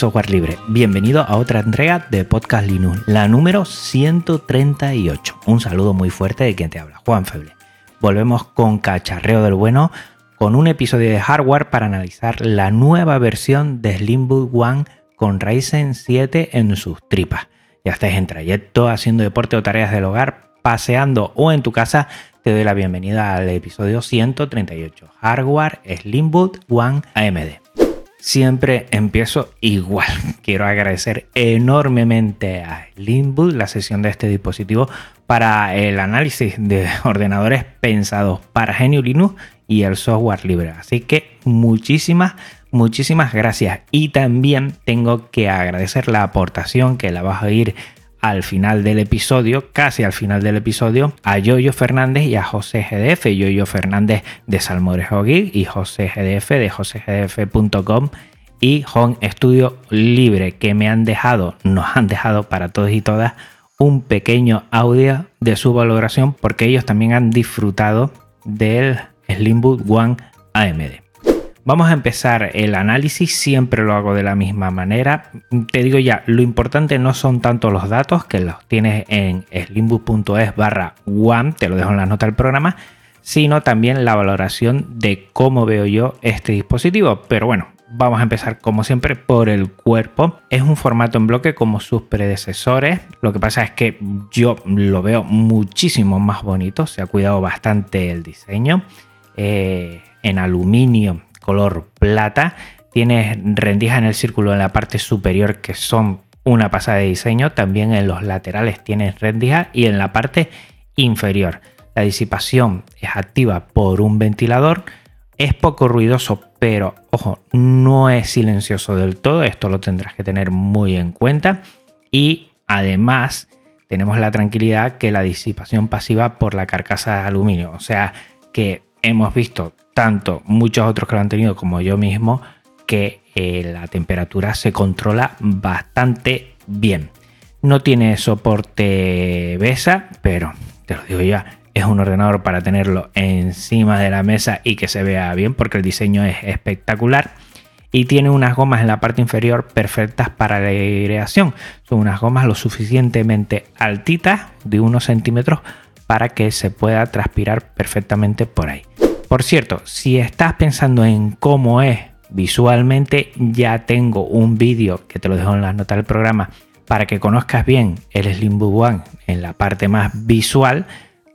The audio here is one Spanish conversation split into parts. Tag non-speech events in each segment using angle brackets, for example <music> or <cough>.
Software libre. Bienvenido a otra entrega de Podcast Linux, la número 138. Un saludo muy fuerte de quien te habla, Juan Feble. Volvemos con cacharreo del bueno, con un episodio de hardware para analizar la nueva versión de Slimbook One con Ryzen 7 en sus tripas. Ya estés en trayecto, haciendo deporte o tareas del hogar, paseando o en tu casa, te doy la bienvenida al episodio 138, Hardware Slimbook One AMD siempre empiezo igual. <laughs> Quiero agradecer enormemente a Slimboot la sesión de este dispositivo para el análisis de <laughs> ordenadores pensados para GNU Linux y el software libre. Así que muchísimas, muchísimas gracias. Y también tengo que agradecer la aportación que la vas a oír al final del episodio, casi al final del episodio, a Yoyo Fernández y a José GDF. Yoyo Fernández de Salmorejo Geek y José GDF de josegdf.com y Home Studio Libre, que me han dejado, nos han dejado para todos y todas un pequeño audio de su valoración porque ellos también han disfrutado del Slimbook One AMD. Vamos a empezar el análisis, siempre lo hago de la misma manera. Te digo ya, lo importante no son tanto los datos, que los tienes en slimbook.es barra one, te lo dejo en la nota del programa, sino también la valoración de cómo veo yo este dispositivo. Pero bueno, vamos a empezar como siempre por el cuerpo. Es un formato en bloque como sus predecesores. Lo que pasa es que yo lo veo muchísimo más bonito, se ha cuidado bastante el diseño. Eh, en aluminio color plata. Tienes rendijas en el círculo en la parte superior que son una pasada de diseño. También en los laterales tienes rendijas y en la parte inferior. La disipación es activa por un ventilador. Es poco ruidoso, pero ojo, no es silencioso del todo. Esto lo tendrás que tener muy en cuenta. Y además tenemos la tranquilidad que la disipación pasiva por la carcasa de aluminio. O sea que hemos visto tanto muchos otros que lo han tenido como yo mismo, que eh, la temperatura se controla bastante bien. No tiene soporte BESA, pero te lo digo ya, es un ordenador para tenerlo encima de la mesa y que se vea bien porque el diseño es espectacular. Y tiene unas gomas en la parte inferior perfectas para la aireación. Son unas gomas lo suficientemente altitas, de unos centímetros, para que se pueda transpirar perfectamente por ahí. Por cierto, si estás pensando en cómo es visualmente, ya tengo un vídeo que te lo dejo en las notas del programa para que conozcas bien el Slimbook One en la parte más visual,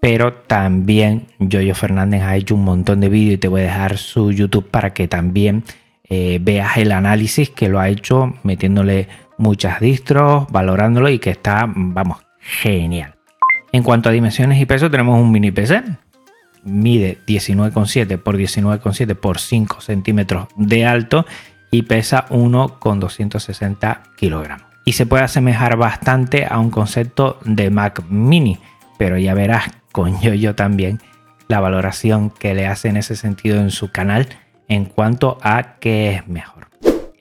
pero también Yoyo Fernández ha hecho un montón de vídeos y te voy a dejar su YouTube para que también eh, veas el análisis que lo ha hecho metiéndole muchas distros, valorándolo y que está, vamos, genial. En cuanto a dimensiones y peso, tenemos un mini PC. Mide 19,7 por 19,7 por 5 centímetros de alto y pesa 1,260 kilogramos. Y se puede asemejar bastante a un concepto de Mac Mini, pero ya verás con yo yo también la valoración que le hace en ese sentido en su canal en cuanto a qué es mejor.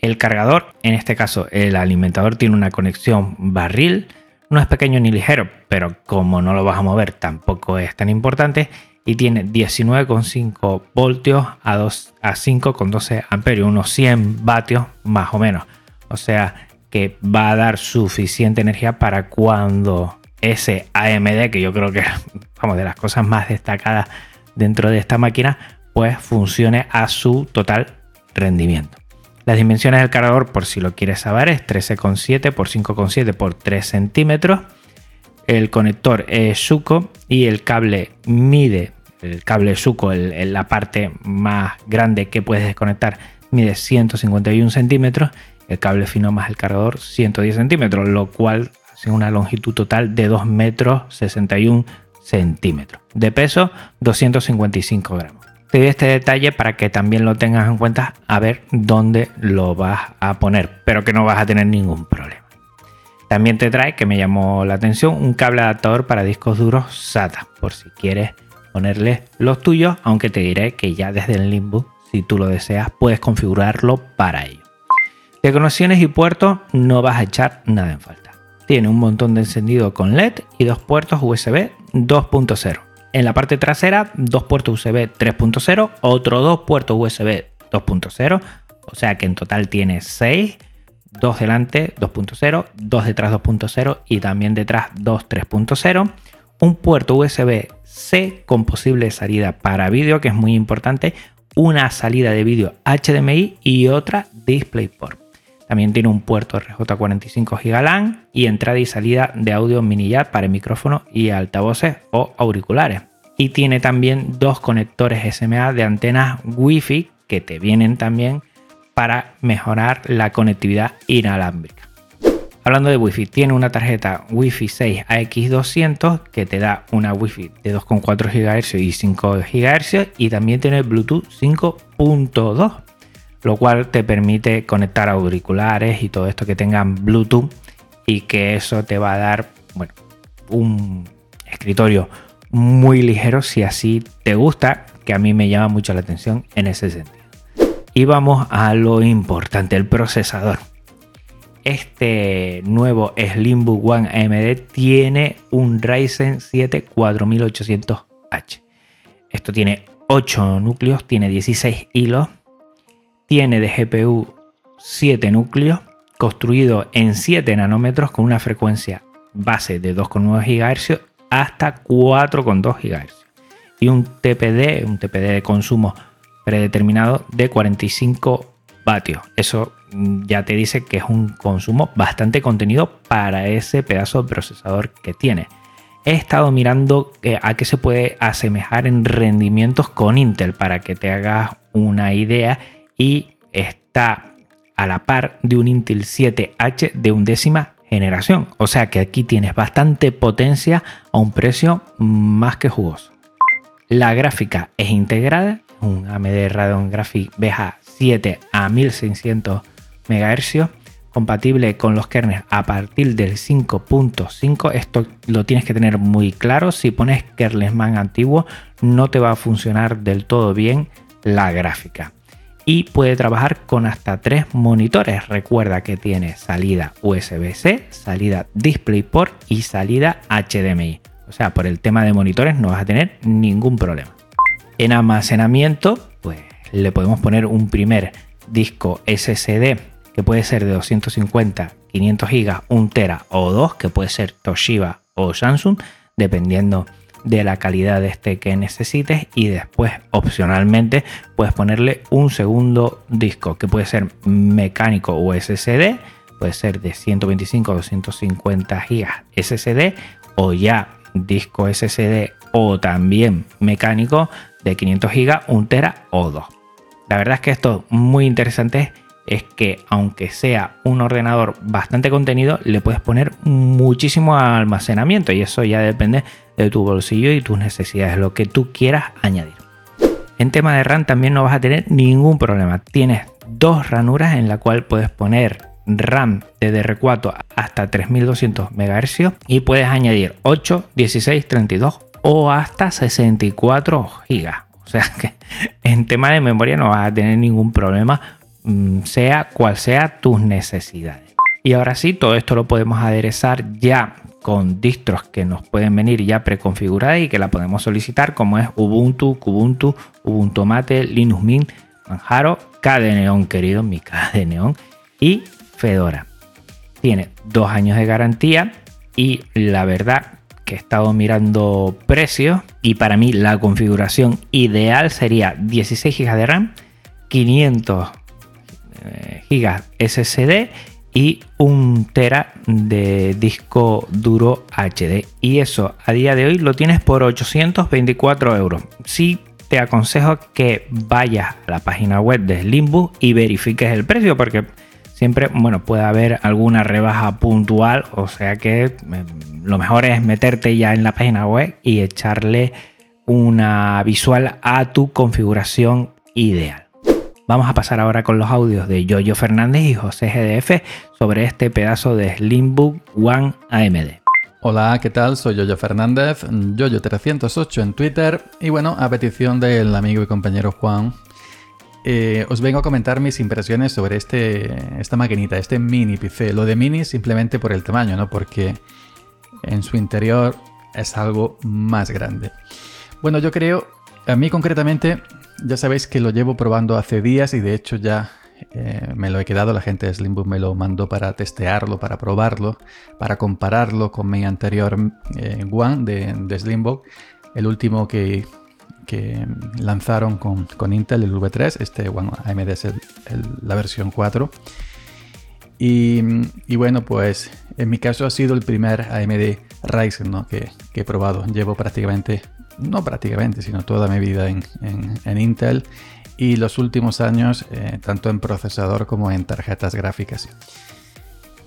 El cargador, en este caso el alimentador, tiene una conexión barril no es pequeño ni ligero, pero como no lo vas a mover tampoco es tan importante. Y tiene 19,5 voltios a, 2, a 5,12 amperios, unos 100 vatios más o menos. O sea que va a dar suficiente energía para cuando ese AMD, que yo creo que es vamos, de las cosas más destacadas dentro de esta máquina, pues funcione a su total rendimiento. Las dimensiones del cargador, por si lo quieres saber, es 13,7 por 5,7 por 3 centímetros. El conector es Suco y el cable mide, el cable Suco, la parte más grande que puedes desconectar, mide 151 centímetros. El cable fino más el cargador 110 centímetros, lo cual Tiene una longitud total de 2 metros 61 centímetros. De peso, 255 gramos. Te doy este detalle para que también lo tengas en cuenta a ver dónde lo vas a poner, pero que no vas a tener ningún problema. También te trae, que me llamó la atención, un cable adaptador para discos duros SATA, por si quieres ponerle los tuyos, aunque te diré que ya desde el Limbo, si tú lo deseas, puedes configurarlo para ello. De conexiones y puertos no vas a echar nada en falta. Tiene un montón de encendido con LED y dos puertos USB 2.0. En la parte trasera, dos puertos USB 3.0, otro dos puertos USB 2.0, o sea que en total tiene 6, dos delante 2.0, dos detrás 2.0 y también detrás 2 3.0. Un puerto USB-C con posible salida para vídeo, que es muy importante, una salida de vídeo HDMI y otra DisplayPort. También tiene un puerto RJ45 GigaLAN y entrada y salida de audio mini jack para micrófono y altavoces o auriculares. Y tiene también dos conectores SMA de antenas Wi-Fi que te vienen también para mejorar la conectividad inalámbrica. Hablando de Wi-Fi, tiene una tarjeta Wi-Fi 6 AX200 que te da una Wi-Fi de 2,4 GHz y 5 GHz y también tiene Bluetooth 5.2 lo cual te permite conectar auriculares y todo esto que tengan Bluetooth y que eso te va a dar bueno, un escritorio muy ligero si así te gusta, que a mí me llama mucho la atención en ese sentido. Y vamos a lo importante, el procesador. Este nuevo Slimbook One AMD tiene un Ryzen 7 4800H. Esto tiene 8 núcleos, tiene 16 hilos tiene de GPU 7 núcleos, construido en 7 nanómetros con una frecuencia base de 2,9 GHz hasta 4,2 GHz. Y un TPD, un TPD de consumo predeterminado de 45 vatios. Eso mm, ya te dice que es un consumo bastante contenido para ese pedazo de procesador que tiene. He estado mirando a qué se puede asemejar en rendimientos con Intel para que te hagas una idea y está a la par de un Intel 7H de undécima generación. O sea que aquí tienes bastante potencia a un precio más que jugoso. La gráfica es integrada, un AMD Radeon Graphics BH 7 a 1600 MHz, compatible con los kernels a partir del 5.5. Esto lo tienes que tener muy claro. Si pones kernelsman antiguo, no te va a funcionar del todo bien la gráfica y puede trabajar con hasta tres monitores. Recuerda que tiene salida USB-C, salida DisplayPort y salida HDMI. O sea, por el tema de monitores no vas a tener ningún problema. En almacenamiento, pues le podemos poner un primer disco SSD que puede ser de 250, 500 GB, 1 tera o 2, que puede ser Toshiba o Samsung, dependiendo de la calidad de este que necesites y después opcionalmente puedes ponerle un segundo disco que puede ser mecánico o SSD, puede ser de 125 o 250 GB SSD o ya disco SSD o también mecánico de 500 GB, 1 tera o 2. La verdad es que esto es muy interesante es que aunque sea un ordenador bastante contenido, le puedes poner muchísimo almacenamiento y eso ya depende de tu bolsillo y tus necesidades, lo que tú quieras añadir. En tema de RAM también no vas a tener ningún problema. Tienes dos ranuras en la cual puedes poner RAM de DR4 hasta 3200 MHz y puedes añadir 8, 16, 32 o hasta 64 GB. O sea <laughs> que en tema de memoria no vas a tener ningún problema sea cual sea tus necesidades. Y ahora sí, todo esto lo podemos aderezar ya con distros que nos pueden venir ya preconfiguradas y que la podemos solicitar como es Ubuntu, Kubuntu, Ubuntu Mate, Linux Mint, Manjaro, KDE querido, mi KDE y Fedora. Tiene dos años de garantía y la verdad que he estado mirando precios y para mí la configuración ideal sería 16 GB de RAM, 500 GB SSD y un tera de disco duro HD. Y eso a día de hoy lo tienes por 824 euros. Sí te aconsejo que vayas a la página web de Slimbook y verifiques el precio porque siempre, bueno, puede haber alguna rebaja puntual, o sea que eh, lo mejor es meterte ya en la página web y echarle una visual a tu configuración ideal. Vamos a pasar ahora con los audios de Yoyo Fernández y José GDF sobre este pedazo de Slimbook One AMD. Hola, ¿qué tal? Soy Yoyo Fernández, Yoyo308 en Twitter y bueno, a petición del amigo y compañero Juan, eh, os vengo a comentar mis impresiones sobre este, esta maquinita, este mini PC. Lo de mini simplemente por el tamaño, ¿no? Porque en su interior es algo más grande. Bueno, yo creo, a mí concretamente, ya sabéis que lo llevo probando hace días y de hecho ya eh, me lo he quedado, la gente de Slimbook me lo mandó para testearlo, para probarlo, para compararlo con mi anterior eh, One de, de Slimbook, el último que, lanzaron con, Intel, el V3, este One AMD es la versión 4. Y, bueno, pues en mi caso ha sido el primer AMD Ryzen que, he probado. Llevo prácticamente, no prácticamente, sino toda mi vida en, Intel y los últimos años eh, tanto en procesador como en tarjetas gráficas.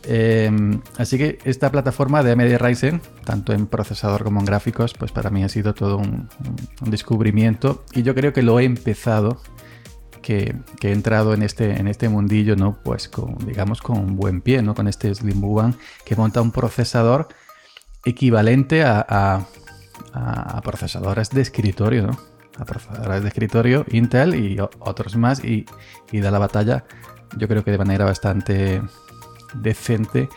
Em, así que esta plataforma de AMD Ryzen, tanto en procesador como en gráficos, pues para mí ha sido todo un, descubrimiento y yo creo que lo he empezado, que, he entrado en este, en este mundillo, ¿no? Pues con, digamos, con un buen pie, ¿no? Con este Slim One que monta un procesador equivalente a, a procesadores de escritorio, ¿no? a procesadores de escritorio, Intel y otros más, y, da la batalla, yo creo que de manera bastante decente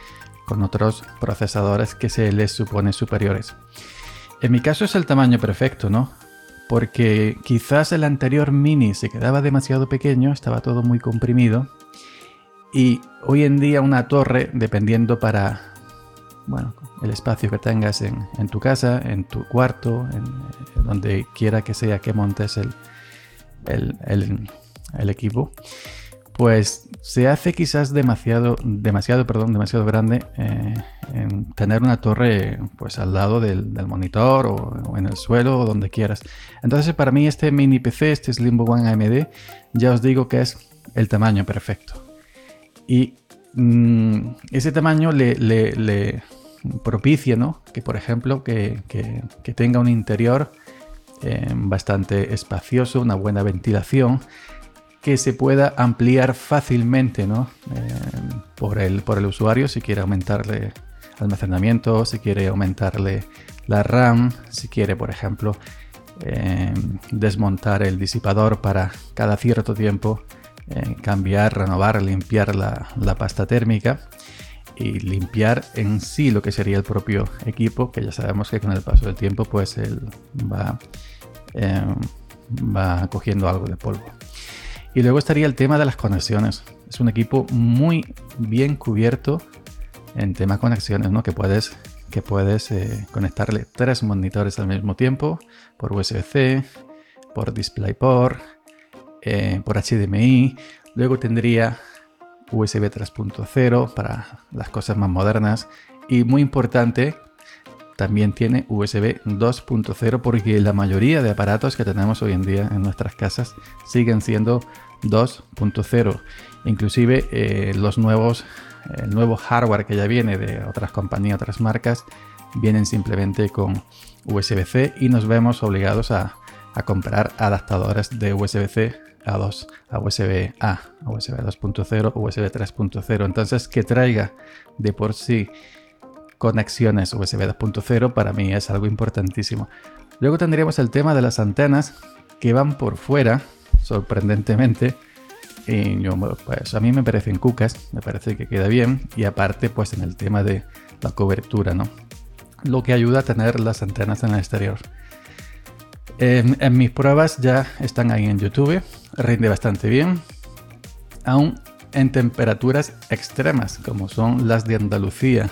con otros procesadores que se les supone superiores. En mi caso es el tamaño perfecto, ¿no? Porque quizás el anterior mini se quedaba demasiado pequeño, estaba todo muy comprimido. Y hoy en día una torre, dependiendo para bueno, el espacio que tengas en, tu casa, en tu cuarto, en, donde quiera que sea que montes el, el, equipo, pues se hace quizás demasiado, demasiado, perdón, demasiado grande eh, en tener una torre pues al lado del, monitor o, en el suelo o donde quieras. Entonces para mí este mini PC, este Slimbo One AMD, ya os digo que es el tamaño perfecto. Y mm, ese tamaño le, propicia, ¿no? Que por ejemplo, que, tenga un interior eh, bastante espacioso, una buena ventilación, que se pueda ampliar fácilmente, ¿no? Eh, por, el, por el usuario si quiere aumentarle almacenamiento, si quiere aumentarle la RAM, si quiere, por ejemplo, eh, desmontar el disipador para cada cierto tiempo cambiar, renovar, limpiar la, la pasta térmica y limpiar en sí lo que sería el propio equipo, que ya sabemos que con el paso del tiempo pues él va, em, va cogiendo algo de polvo. Y luego estaría el tema de las conexiones. Es un equipo muy bien cubierto en tema conexiones, ¿no? Que puedes, que puedes eh, conectarle tres monitores al mismo tiempo por USB-C, por DisplayPort, eh, por HDMI. Luego tendría USB 3.0 para las cosas más modernas y muy importante también tiene USB 2.0 porque la mayoría de aparatos que tenemos hoy en día en nuestras casas siguen siendo 2.0 inclusive eh, los nuevos el nuevo hardware que ya viene de otras compañías otras marcas vienen simplemente con USB-C y nos vemos obligados a, a comprar adaptadores de USB-C a 2, a USB A, a USB 2.0, USB 3.0. Entonces, que traiga de por sí conexiones USB 2.0 para mí es algo importantísimo. Luego tendríamos el tema de las antenas que van por fuera, sorprendentemente. Y yo, pues a mí me parecen cucas, me parece que queda bien. Y aparte, pues en el tema de la cobertura, ¿no? Lo que ayuda a tener las antenas en el exterior. En, mis pruebas ya están ahí en YouTube, rinde bastante bien, aún en temperaturas extremas como son las de Andalucía,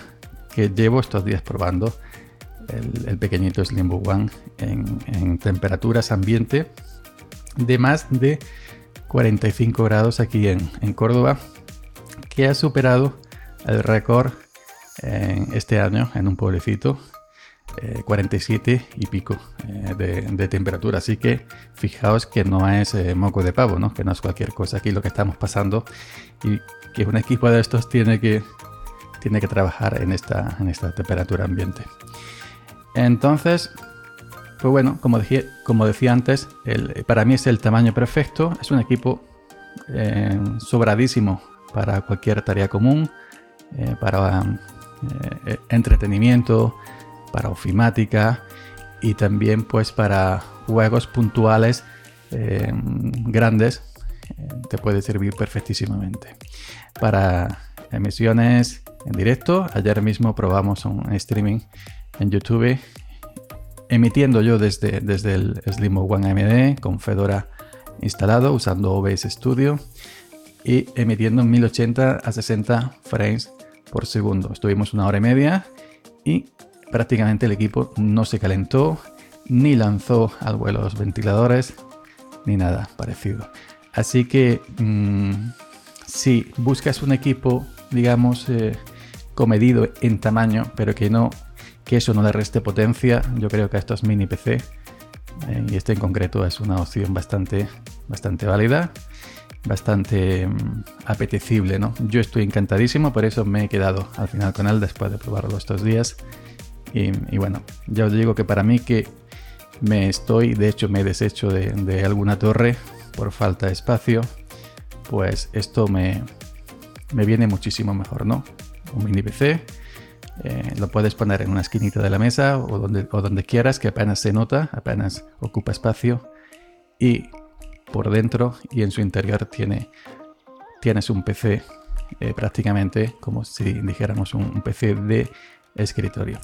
que llevo estos días probando el, pequeñito Slimbo One en, temperaturas ambiente de más de 45 grados aquí en, Córdoba, que ha superado el récord este año en un pueblecito 47 y pico de, temperatura. Así que fijaos que no es moco de pavo, que no es cualquier cosa aquí lo que estamos pasando y que un equipo de estos tiene que, tiene que trabajar en esta, en esta temperatura ambiente. Entonces, pues bueno, como, como decía antes, para mí es el tamaño perfecto. Es un equipo eh, sobradísimo para cualquier tarea común, eh, para eh, entretenimiento, para ofimática y también pues para juegos puntuales grandes. te puede servir perfectísimamente. Para emisiones en directo, ayer mismo probamos un streaming en YouTube emitiendo yo desde, desde el Slimo One AMD con Fedora instalado usando OBS Studio y emitiendo en 1080 a 60 frames por segundo. Estuvimos una hora y media y prácticamente el equipo no se calentó ni lanzó al vuelo los ventiladores ni nada parecido. Así que mm, si buscas un equipo, digamos, eh, comedido en tamaño, pero que no que eso no le reste potencia, yo creo que a estos mini PC, eh, y este en concreto es una opción bastante, bastante válida, bastante mm, apetecible, ¿no? Yo estoy encantadísimo, por eso me he quedado al final con él después de probarlo estos días. Y, bueno, ya os digo que para mí que me estoy, de hecho me he deshecho de, alguna torre por falta de espacio, pues esto me, me viene muchísimo mejor, ¿no? Un mini PC eh, lo puedes poner en una esquinita de la mesa o donde, o donde quieras, que apenas se nota, apenas ocupa espacio. Y por dentro y en su interior tiene, tienes un PC eh, prácticamente como si dijéramos un, PC de escritorio.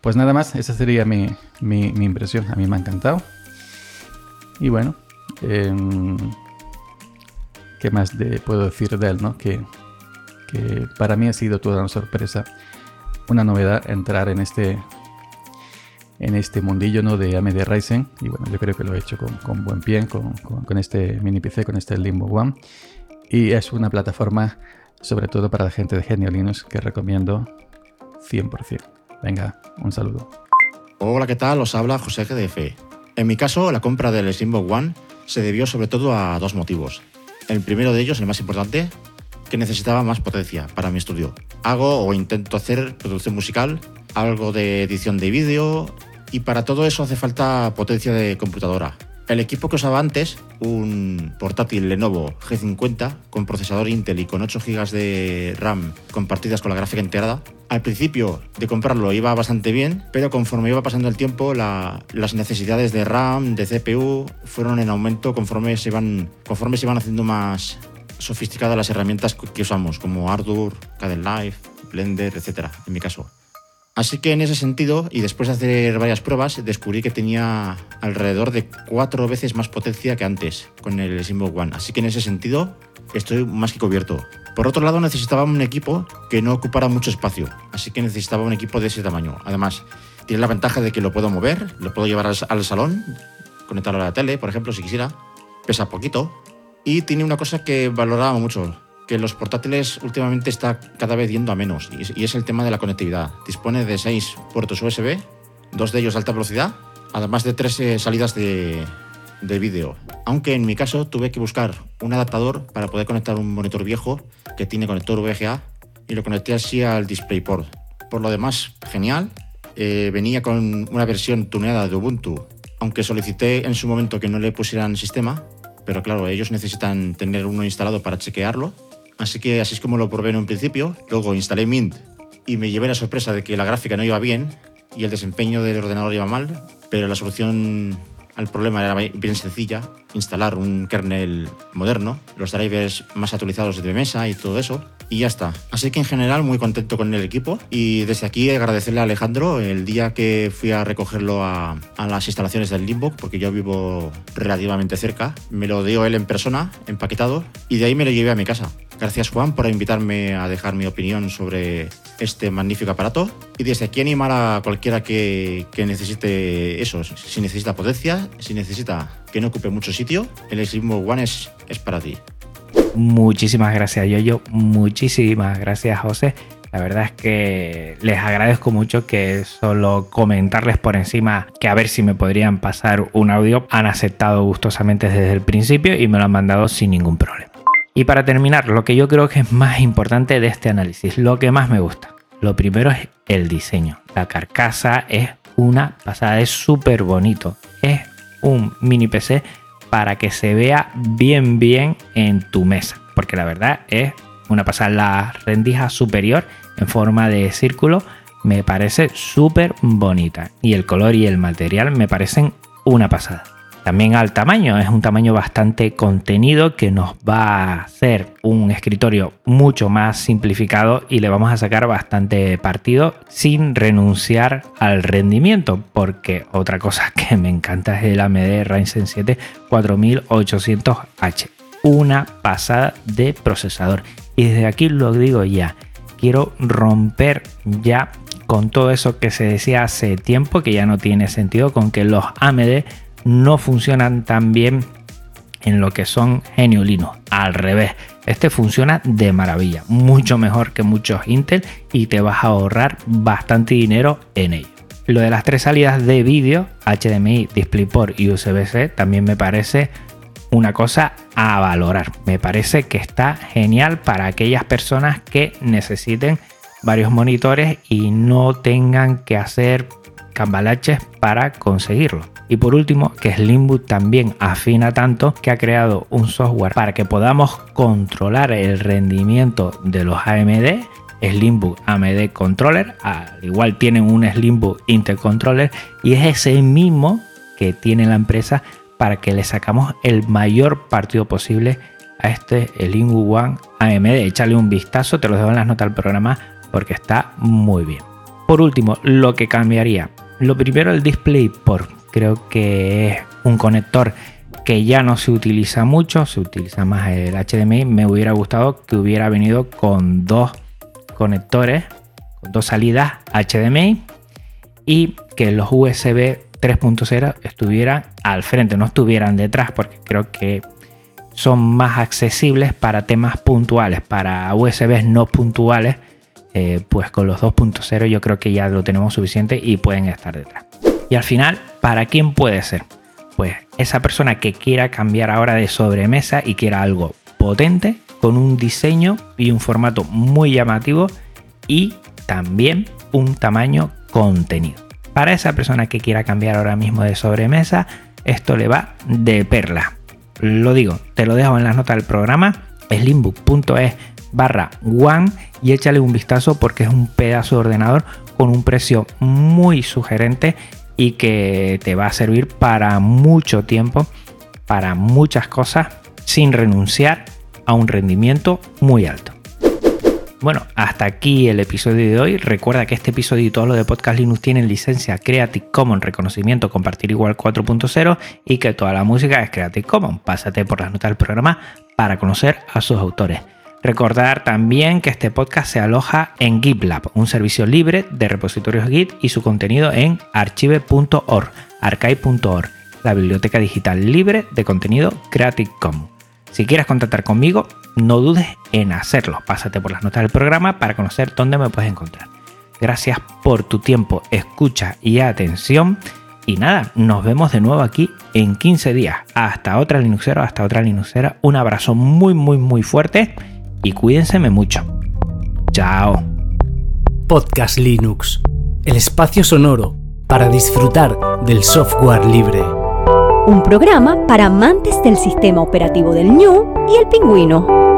Pues nada más, esa sería mi, mi, impresión. A mí me ha encantado. Y bueno, em, ¿qué más puedo decir de él? ¿no? Que, que para mí ha sido toda una sorpresa una novedad entrar en este en este mundillo ¿no? de AMD Ryzen y bueno yo creo que lo he hecho con, buen pie con, con, este mini PC con este Limbo One y es una plataforma sobre todo para la gente de Genio Linux que recomiendo 100% venga un saludo. Hola qué tal os habla José GDF en mi caso la compra del Limbo One se debió sobre todo a dos motivos. El primero de ellos el más importante que necesitaba más potencia para mi estudio. Hago o intento hacer producción musical, algo de edición de vídeo y para todo eso hace falta potencia de computadora. El equipo que usaba antes, un portátil Lenovo G50 con procesador Intel y con 8 GB de RAM compartidas con la gráfica integrada, al principio de comprarlo iba bastante bien, pero conforme iba pasando el tiempo las necesidades de RAM, de CPU fueron en aumento conforme se iban, conforme se iban haciendo más, sofisticadas las herramientas que usamos, como Ardour, Live, Blender, etc. En mi caso. Así que en ese sentido, y después de hacer varias pruebas, descubrí que tenía alrededor de cuatro veces más potencia que antes con el Symbol One. Así que en ese sentido, estoy más que cubierto. Por otro lado, necesitaba un equipo que no ocupara mucho espacio, así que necesitaba un equipo de ese tamaño. Además, tiene la ventaja de que lo puedo mover, lo puedo llevar al salón, conectarlo a la tele, por ejemplo, si quisiera. Pesa poquito, y tiene una cosa que valoraba mucho, que los portátiles últimamente está cada vez yendo a menos, y es el tema de la conectividad. Dispone de seis puertos USB, dos de ellos de alta velocidad, además de tres eh, salidas de, de vídeo. Aunque en mi caso tuve que buscar un adaptador para poder conectar un monitor viejo que tiene conector VGA y lo conecté así al DisplayPort. Por lo demás, genial. Eh, venía con una versión tuneada de Ubuntu, aunque solicité en su momento que no le pusieran sistema, pero claro, ellos necesitan tener uno instalado para chequearlo. Así que así es como lo probé en un principio. Luego instalé Mint y me llevé la sorpresa de que la gráfica no iba bien y el desempeño del ordenador iba mal, pero la solución al problema era bien sencilla, instalar un kernel moderno, los drivers más actualizados de mesa y todo eso, y ya está. Así que en general muy contento con el equipo y desde aquí agradecerle a Alejandro el día que fui a recogerlo a, las instalaciones del Limbo, porque yo vivo relativamente cerca, me lo dio él en persona, empaquetado, y de ahí me lo llevé a mi casa. Gracias Juan por invitarme a dejar mi opinión sobre este magnífico aparato y desde aquí animar a cualquiera que, que necesite eso, si necesita potencia, si necesita que no ocupe mucho sitio, el Limbo One es, es para ti. Muchísimas gracias, Yoyo. Muchísimas gracias, José. La verdad es que les agradezco mucho que solo comentarles por encima que a ver si me podrían pasar un audio han aceptado gustosamente desde el principio y me lo han mandado sin ningún problema. Y para terminar, lo que yo creo que es más importante de este análisis, lo que más me gusta. Lo primero es el diseño. La carcasa es una pasada, es súper bonito. Es un mini PC para que se vea bien bien en tu mesa. Porque la verdad es una pasada. La rendija superior en forma de círculo me parece súper bonita. Y el color y el material me parecen una pasada. También al tamaño, es un tamaño bastante contenido que nos va a hacer un escritorio mucho más simplificado y le vamos a sacar bastante partido sin renunciar al rendimiento, porque otra cosa <laughs> que me encanta es el AMD Ryzen 7 4800H, una pasada de procesador. Y desde aquí lo digo ya, quiero romper ya con todo eso que se decía hace tiempo que ya no tiene sentido con que los AMD no funcionan tan bien en lo que son Genio Linux. Al revés, este funciona de maravilla, mucho mejor que muchos Intel y te vas a ahorrar bastante dinero en ello. Lo de las tres salidas de vídeo, HDMI, DisplayPort y USB-C, también me parece una cosa a valorar. Me parece que está genial para aquellas personas que necesiten varios monitores y no tengan que hacer cambalaches para conseguirlo. Y por último, que Slimbook también afina tanto que ha creado un software para que podamos controlar el rendimiento de los AMD. Slimbook AMD Controller, al igual tienen un Slimbook Intel Controller y es ese mismo que tiene la empresa para que le sacamos el mayor partido posible a este Slimbook One AMD. Échale un vistazo, te lo dejo en las notas del programa porque está muy bien. Por último, lo que cambiaría. Lo primero, el DisplayPort creo que es un conector que ya no se utiliza mucho, se utiliza más el HDMI. Me hubiera gustado que hubiera venido con dos conectores, con dos salidas HDMI y que los USB 3.0 estuvieran al frente, no estuvieran detrás, porque creo que son más accesibles para temas puntuales, para USBs no puntuales. Eh, pues con los 2.0 yo creo que ya lo tenemos suficiente y pueden estar detrás. Y al final, ¿para quién puede ser? Pues esa persona que quiera cambiar ahora de sobremesa y quiera algo potente, con un diseño y un formato muy llamativo y también un tamaño contenido. Para esa persona que quiera cambiar ahora mismo de sobremesa, esto le va de perla. Lo digo, te lo dejo en las notas del programa, slimbook.es barra one y échale un vistazo porque es un pedazo de ordenador con un precio muy sugerente y que te va a servir para mucho tiempo, para muchas cosas, sin renunciar a un rendimiento muy alto. Bueno, hasta aquí el episodio de hoy. Recuerda que este episodio y todo lo de Podcast Linux tienen licencia Creative Commons, reconocimiento compartir igual 4.0 y que toda la música es Creative Commons. Pásate por las notas del programa para conocer a sus autores. Recordar también que este podcast se aloja en GitLab, un servicio libre de repositorios Git y su contenido en archive.org, archive.org, la biblioteca digital libre de contenido Creative Commons. Si quieres contactar conmigo, no dudes en hacerlo. Pásate por las notas del programa para conocer dónde me puedes encontrar. Gracias por tu tiempo, escucha y atención. Y nada, nos vemos de nuevo aquí en 15 días. Hasta otra Linuxera, hasta otra Linuxera. Un abrazo muy, muy, muy fuerte y cuídense mucho. Chao. Podcast Linux, el espacio sonoro para disfrutar del software libre. Un programa para amantes del sistema operativo del ñu y el pingüino.